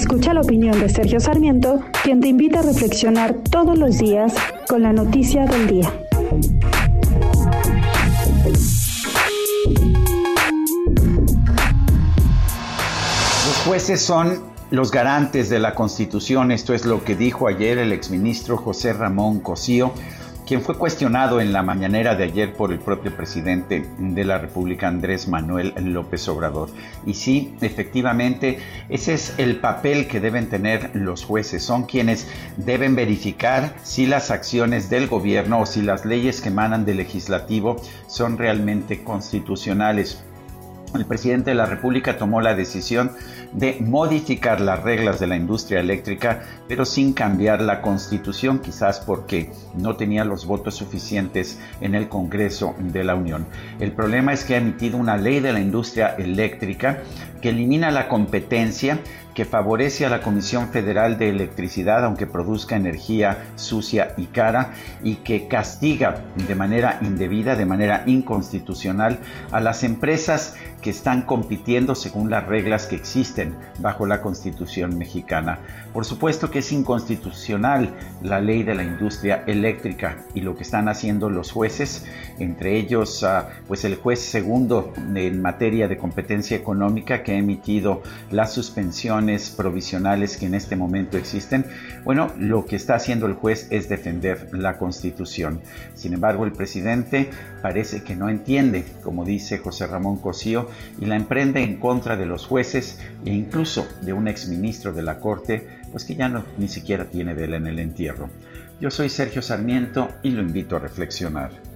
Escucha la opinión de Sergio Sarmiento, quien te invita a reflexionar todos los días con la noticia del día. Los jueces son los garantes de la Constitución, esto es lo que dijo ayer el exministro José Ramón Cosío quien fue cuestionado en la mañanera de ayer por el propio presidente de la República, Andrés Manuel López Obrador. Y sí, efectivamente, ese es el papel que deben tener los jueces. Son quienes deben verificar si las acciones del gobierno o si las leyes que emanan del legislativo son realmente constitucionales el presidente de la República tomó la decisión de modificar las reglas de la industria eléctrica, pero sin cambiar la constitución, quizás porque no tenía los votos suficientes en el Congreso de la Unión. El problema es que ha emitido una ley de la industria eléctrica que elimina la competencia que favorece a la Comisión Federal de Electricidad, aunque produzca energía sucia y cara, y que castiga de manera indebida, de manera inconstitucional, a las empresas que están compitiendo según las reglas que existen bajo la Constitución mexicana. Por supuesto que es inconstitucional la ley de la industria eléctrica y lo que están haciendo los jueces, entre ellos ah, pues el juez segundo en materia de competencia económica que ha emitido la suspensión provisionales que en este momento existen, bueno, lo que está haciendo el juez es defender la Constitución. Sin embargo, el presidente parece que no entiende, como dice José Ramón Cosío, y la emprende en contra de los jueces e incluso de un exministro de la Corte, pues que ya no, ni siquiera tiene vela en el entierro. Yo soy Sergio Sarmiento y lo invito a reflexionar.